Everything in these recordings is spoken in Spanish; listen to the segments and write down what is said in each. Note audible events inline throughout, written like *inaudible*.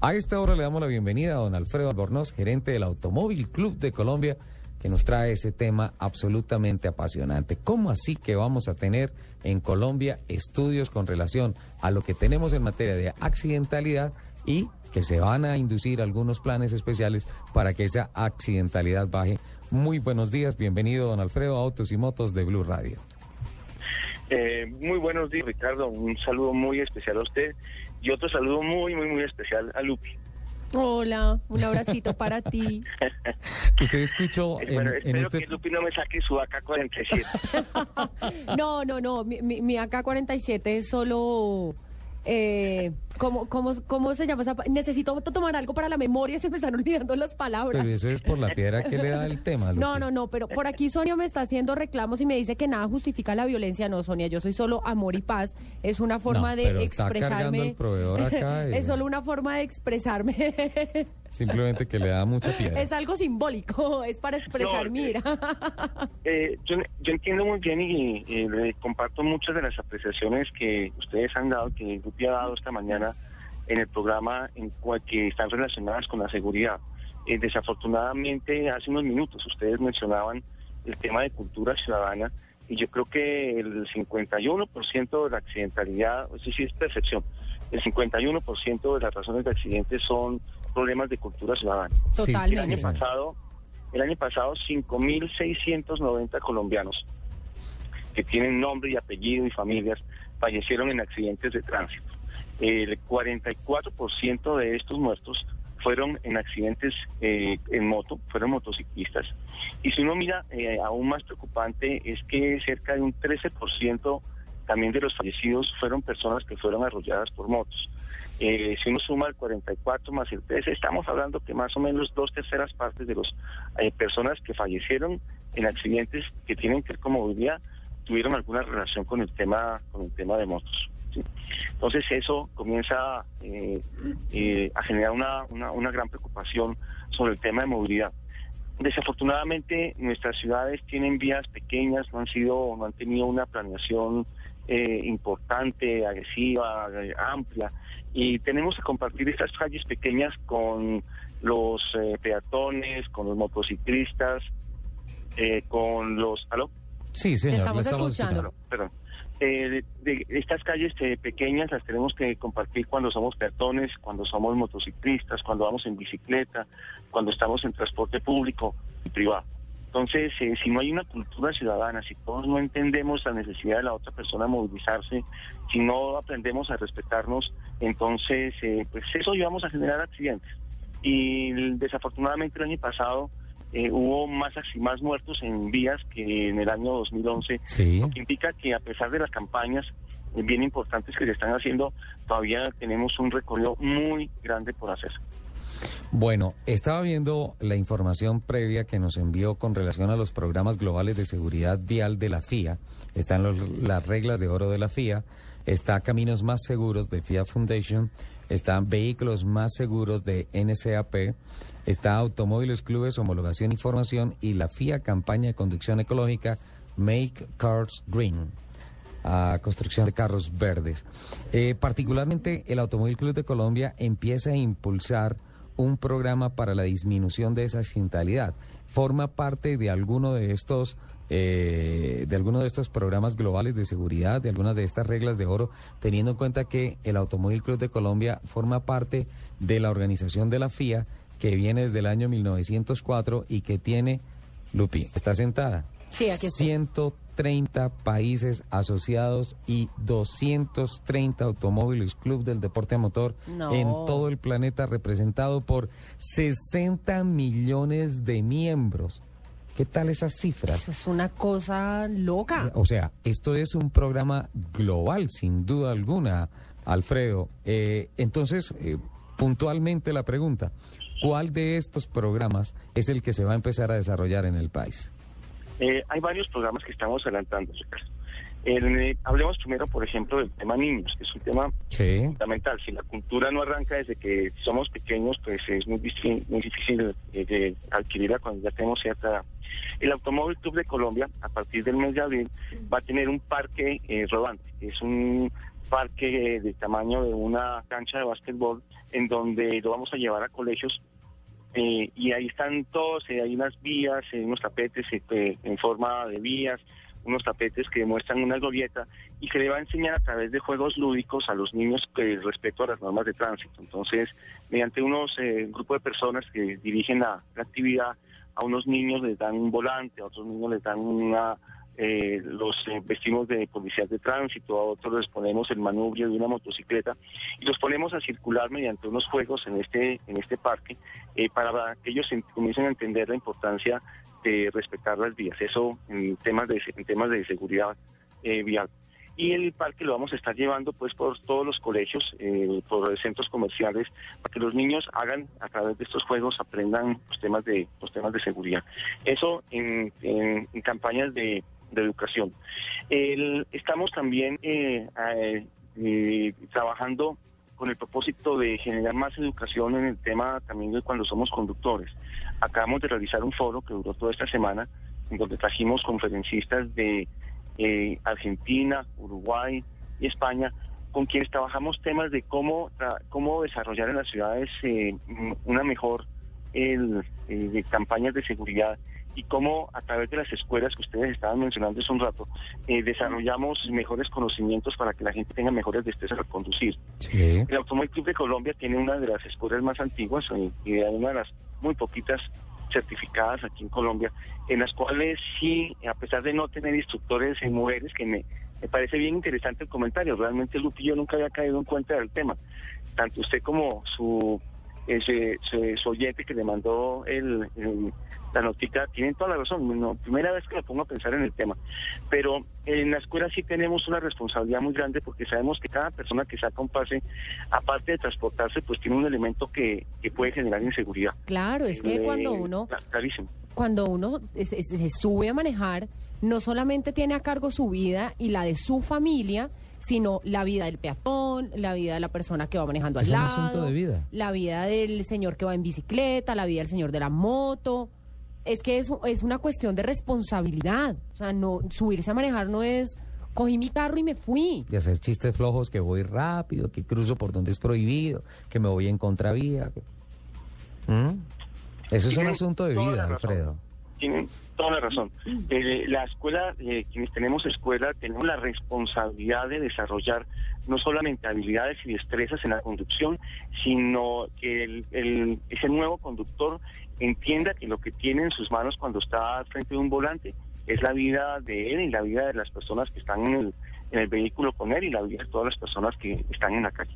A esta hora le damos la bienvenida a don Alfredo Albornoz, gerente del Automóvil Club de Colombia, que nos trae ese tema absolutamente apasionante. ¿Cómo así que vamos a tener en Colombia estudios con relación a lo que tenemos en materia de accidentalidad y que se van a inducir algunos planes especiales para que esa accidentalidad baje? Muy buenos días, bienvenido don Alfredo a Autos y Motos de Blue Radio. Eh, muy buenos días, Ricardo. Un saludo muy especial a usted y otro saludo muy, muy, muy especial a Lupi. Hola, un abracito para ti. *laughs* Usted escuchó en, bueno, en espero este... que Lupi no me saque su AK-47. *laughs* No, no, no, mi, mi, mi AK-47 es solo... Eh, ¿cómo, cómo, ¿Cómo se llama esa? Necesito tomar algo para la memoria, *laughs* se me están olvidando las palabras. Pero eso es por la piedra que le da el tema. No, no, no, pero por aquí Sonia me está haciendo reclamos y me dice que nada justifica la violencia. No, Sonia, yo soy solo amor y paz. Es una forma No, de pero está cargando expresarme. el proveedor acá, *laughs* es solo una forma de expresarme. *laughs* Simplemente que le da mucha piedra. es algo simbólico, es para expresar No, mi eh, ira. Eh, yo, yo entiendo muy bien y le comparto muchas de las apreciaciones que ustedes han dado, que Lupi ha dado esta mañana en el programa en cual que están relacionadas con la seguridad. Eh, desafortunadamente, hace unos minutos ustedes mencionaban el tema de cultura ciudadana y yo creo que el 51% de la accidentalidad, eso sí es percepción, el 51% de las razones de accidentes son problemas de cultura ciudadana. Sí, El Totalmente. año pasado, el año pasado 5.690 colombianos que tienen nombre y apellido y familias fallecieron en accidentes de tránsito. El 44% de estos muertos fueron en accidentes eh, en moto, fueron motociclistas. Y si uno mira, eh, aún más preocupante es que cerca de un 13% también de los fallecidos fueron personas que fueron arrolladas por motos. Eh, si uno suma el 44 más el 13, estamos hablando que más o menos dos terceras partes de las personas que fallecieron en accidentes que tienen que ver con movilidad tuvieron alguna relación con el tema con el tema de motos. ¿Sí? Entonces eso comienza eh, eh, a generar una, una, una gran preocupación sobre el tema de movilidad. Desafortunadamente nuestras ciudades tienen vías pequeñas, no han sido, no han tenido una planeación eh, importante, agresiva, eh, amplia, y tenemos que compartir estas calles pequeñas con los eh, peatones, con los motociclistas, eh, con los... ¿Aló? Sí, señor, estamos le estamos escuchando. escuchando. Perdón. Eh, de, de estas calles eh, pequeñas las tenemos que compartir cuando somos peatones, cuando somos motociclistas, cuando vamos en bicicleta, cuando estamos en transporte público y privado. Entonces, eh, si no hay una cultura ciudadana, si todos no entendemos la necesidad de la otra persona movilizarse, si no aprendemos a respetarnos, entonces, eh, pues eso llevamos a generar accidentes. Y desafortunadamente el año pasado eh, hubo más, más muertos en vías que en el año 2011 Sí. lo que indica que a pesar de las campañas eh, bien importantes que se están haciendo, todavía tenemos un recorrido muy grande por hacer. Bueno, estaba viendo la información previa que nos envió con relación a los programas globales de seguridad vial de la FIA. Están los- las reglas de oro de la FIA, está Caminos Más Seguros de FIA Foundation, están Vehículos Más Seguros de NCAP, está Automóviles Clubes, Homologación y Formación y la FIA Campaña de Conducción Ecológica Make Cars Green a construcción de carros verdes. Eh, particularmente el Automóvil Club de Colombia empieza a impulsar un programa para la disminución de esa accidentalidad. Forma parte de alguno de estos eh, de alguno de estos programas globales de seguridad, de algunas de estas reglas de oro, teniendo en cuenta que el Automóvil Club de Colombia forma parte de la organización de la FIA que viene desde el año 1904 y que tiene, Lupi, está sentada, Sí, aquí estoy. 130 países asociados y 230 automóviles club del deporte a motor No. en todo el planeta representado por 60 millones de miembros. ¿Qué tal esas cifras? Eso es una cosa loca. O sea, esto es un programa global, sin duda alguna, Alfredo. Eh, entonces, eh, puntualmente la pregunta, ¿cuál de estos programas es el que se va a empezar a desarrollar en el país? Eh, hay varios programas que estamos adelantando, Ricardo. El, eh, hablemos primero, por ejemplo, del tema niños, que es un tema Sí. fundamental. Si la cultura no arranca desde que somos pequeños, pues es muy, muy difícil eh, de adquirirla cuando ya tenemos cierta edad. El Automóvil Club de Colombia, a partir del mes de abril, va a tener un parque eh, rodante. Es un parque eh, del tamaño de una cancha de básquetbol en donde lo vamos a llevar a colegios eh, y ahí están todos, eh, hay unas vías, eh, unos tapetes eh, en forma de vías, unos tapetes que muestran una glorieta y se le va a enseñar a través de juegos lúdicos a los niños que respecto a las normas de tránsito. Entonces, mediante unos eh, grupo de personas que dirigen la, actividad, a unos niños les dan un volante, a otros niños les dan una eh, los eh, vestimos de policías de tránsito, a otros les ponemos el manubrio de una motocicleta y los ponemos a circular mediante unos juegos en este en este parque eh, para que ellos en- comiencen a entender la importancia respetar las vías. Eso en temas de en temas de seguridad eh, vial. Y el parque lo vamos a estar llevando pues por todos los colegios, eh, por centros comerciales, para que los niños hagan a través de estos juegos aprendan los temas de los temas de seguridad. Eso en, campañas de, de educación. El- estamos también eh, eh, trabajando con el propósito de generar más educación en el tema también de cuando somos conductores. Acabamos de realizar un foro que duró toda esta semana, en donde trajimos conferencistas de eh, Argentina, Uruguay y España, con quienes trabajamos temas de cómo, cómo desarrollar en las ciudades eh, una mejor el, eh, de campañas de seguridad y cómo a través de las escuelas que ustedes estaban mencionando hace un rato, eh, desarrollamos mejores conocimientos para que la gente tenga mejores destrezas al conducir. Sí. El Automóvil Club de Colombia tiene una de las escuelas más antiguas eh, y una de las muy poquitas certificadas aquí en Colombia, en las cuales sí, a pesar de no tener instructores en mujeres, que me, me parece bien interesante el comentario, realmente Lupi yo nunca había caído en cuenta del tema, tanto usted como su, ese, su oyente que le mandó el, el- la notica, tienen toda la razón, no, primera vez que me pongo a pensar en el tema, pero en la escuela sí tenemos una responsabilidad muy grande porque sabemos que cada persona que saca un pase, aparte de transportarse, pues tiene un elemento que, que puede generar inseguridad. Claro, es que Eh, cuando uno cla- Clarísimo. cuando uno es- se sube a manejar, no solamente tiene a cargo su vida y la de su familia, sino la vida del peatón, la vida de la persona que va manejando al Es un lado, asunto de vida. la vida del señor que va en bicicleta, la vida del señor de la moto. Es que es, es una cuestión de responsabilidad. O sea, no subirse a manejar no es cogí mi carro y me fui. Y hacer chistes flojos que voy rápido, que cruzo por donde es prohibido, que me voy en contravía. ¿Mm? Eso es un asunto de vida, razón. Alfredo. Tienen toda la razón. Eh, la escuela, eh, quienes tenemos escuela, tenemos la responsabilidad de desarrollar no solamente habilidades y destrezas en la conducción, sino que el, el- ese nuevo conductor entienda que lo que tiene en sus manos cuando está frente de un volante es la vida de él y la vida de las personas que están en el, en el vehículo con él y la vida de todas las personas que están en la calle.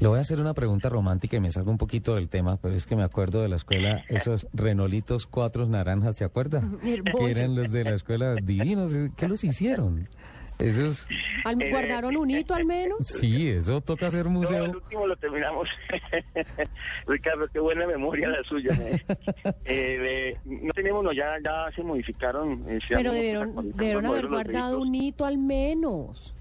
Le voy a hacer una pregunta romántica y me salgo un poquito del tema, pero es que me acuerdo de la escuela, esos renolitos cuatro naranjas, ¿se acuerda? Que eran los de la escuela divinos. ¿Qué los hicieron? Esos, Eh, ¿Guardaron un hito al menos? sí, eso toca hacer No, el museo. último lo terminamos. *laughs* Ricardo, qué buena memoria la suya. ¿eh? Eh, de- no tenemos, no, ya, ya se modificaron. eh, se Pero debieron, haber guardado un hito al menos.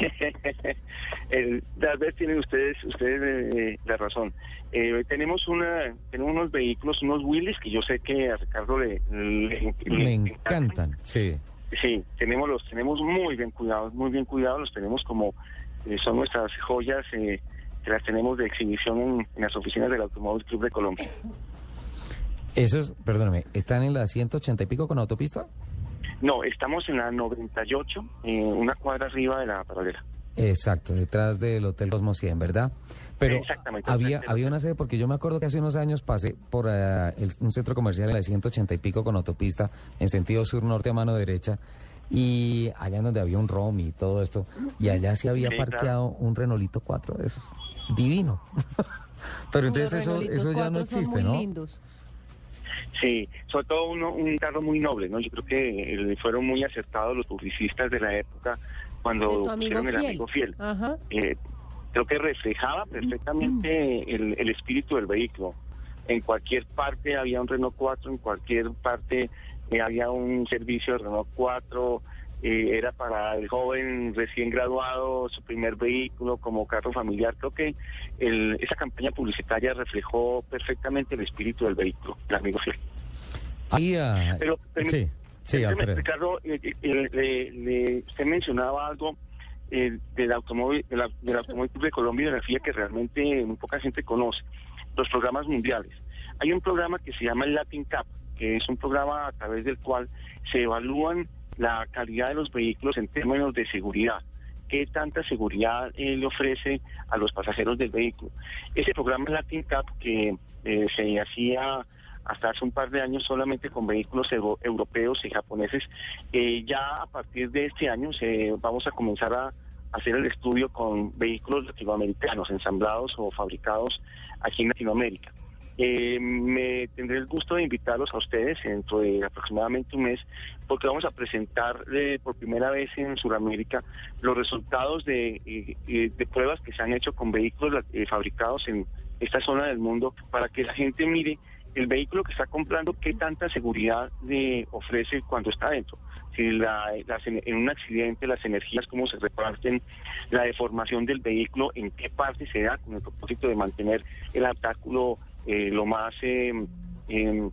*laughs* El- tal vez tienen ustedes ustedes eh, la razón. Eh, tenemos una tenemos unos vehículos, unos Willys que yo sé que a Ricardo le, le- encantan, sí. Sí, tenemos los tenemos muy bien cuidados, muy bien cuidados, los tenemos como eh, son nuestras joyas eh, que las tenemos de exhibición en, en las oficinas del Automóvil Club de Colombia. Esos, perdóname, ¿están en la 180 y pico con autopista? No, estamos en la 98, eh, una cuadra arriba de la paralela. Exacto, detrás del Hotel Cosmo 100, ¿verdad? Pero Exactamente, había había una sede, porque yo me acuerdo que hace unos años pasé por eh, el- un centro comercial en la 180 y pico con autopista en sentido sur-norte a mano derecha y allá en donde había un ROM y todo esto, y allá sí había Sí, parqueado un Renolito 4 de esos. Divino. *laughs* Pero entonces Los eso, eso ya no son existe, muy ¿no? lindos. Sí, sobre todo uno, un carro muy noble, ¿no? Yo creo que eh, fueron muy acertados los publicistas de la época cuando pusieron el amigo fiel. Ajá. Eh, creo que reflejaba perfectamente el, el espíritu del vehículo. En cualquier parte había un Renault 4, en cualquier parte eh, había un servicio de Renault 4, eh, era para el joven recién graduado, su primer vehículo como carro familiar. Creo que el- esa campaña publicitaria reflejó perfectamente el espíritu del vehículo, el amigo fiel. Ahí, ah, Pero, permí- sí, sí, explicarlo, eh, eh, eh, le- le- usted mencionaba algo eh, del automóvil, de la- del automóvil de Colombia y de la FIA que realmente muy poca gente conoce, los programas mundiales. Hay un programa que se llama el Latin Cup, que es un programa a través del cual se evalúan la calidad de los vehículos en términos de seguridad. ¿Qué tanta seguridad eh, le ofrece a los pasajeros del vehículo? Ese programa Latin Cup que eh, se hacía hasta hace un par de años solamente con vehículos euro- europeos y japoneses. Eh, ya a partir de este año se, vamos a comenzar a hacer el estudio con vehículos latinoamericanos ensamblados o fabricados aquí en Latinoamérica. Eh, me tendré el gusto de invitarlos a ustedes dentro de aproximadamente un mes porque vamos a presentar eh, por primera vez en Sudamérica los resultados de, eh, eh, pruebas que se han hecho con vehículos eh, fabricados en esta zona del mundo para que la gente mire el vehículo que está comprando, qué tanta seguridad le ofrece cuando está dentro. Si la, las en un accidente, las energías, cómo se reparten, la deformación del vehículo, en qué parte se da, con el propósito de mantener el habitáculo eh, lo más eh, em,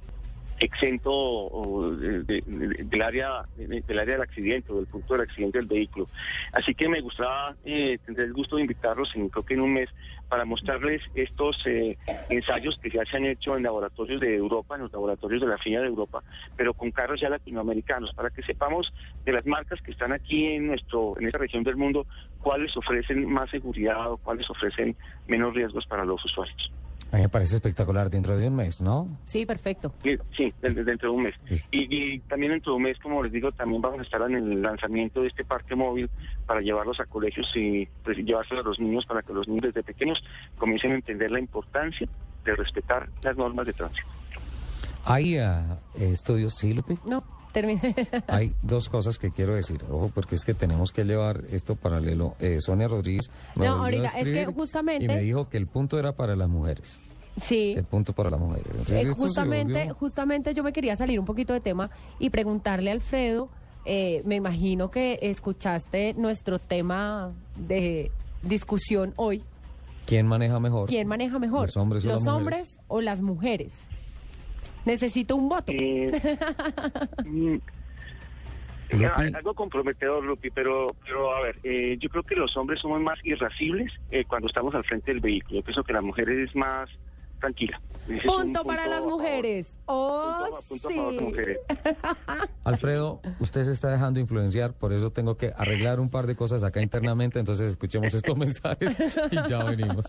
exento de- de- de- del área de- del área del accidente o del punto del accidente del vehículo. Así que me gustaba, eh, tendré el gusto de invitarlos, en, creo que en un mes, para mostrarles estos eh, ensayos que ya se han hecho en laboratorios de Europa, en los laboratorios de la FIA de Europa, pero con carros ya latinoamericanos, para que sepamos de las marcas que están aquí en nuestro en esta región del mundo, cuáles ofrecen más seguridad o cuáles ofrecen menos riesgos para los usuarios. A mí me parece espectacular dentro de un mes, ¿no? Sí, perfecto. Sí, Sí, de- de- dentro de un mes. Y, y también dentro de un mes, como les digo, también vamos a estar en el lanzamiento de este parque móvil para llevarlos a colegios y pues, llevárselos a los niños para que los niños desde pequeños comiencen a entender la importancia de respetar las normas de tránsito. Hay ah, estudios, sí, Lupi. No, terminé. *laughs* Hay dos cosas que quiero decir, ojo, porque es que tenemos que llevar esto paralelo. Eh, Sonia Rodríguez me No, ahorita, es que justamente- y me dijo que el punto era para las mujeres. sí. El punto para las mujeres. Entonces, Eh, justamente, volvió- justamente yo me quería salir un poquito de tema y preguntarle a Alfredo, eh, me imagino que escuchaste nuestro tema de discusión hoy. ¿Quién maneja mejor? ¿Quién maneja mejor? ¿Los hombres o las mujeres? hombres o las mujeres? Necesito un voto. Eh, mm, *laughs* Lupi. algo comprometedor, Lupi, pero, pero a ver, eh, yo creo que los hombres somos más irascibles eh, cuando estamos al frente del vehículo. Yo pienso que la mujer es más tranquila. Punto para las mujeres. Oh, Punto sí. mujeres. *laughs* Alfredo, usted se está dejando influenciar, por eso tengo que arreglar un par de cosas acá internamente, entonces escuchemos estos *laughs* mensajes y ya venimos.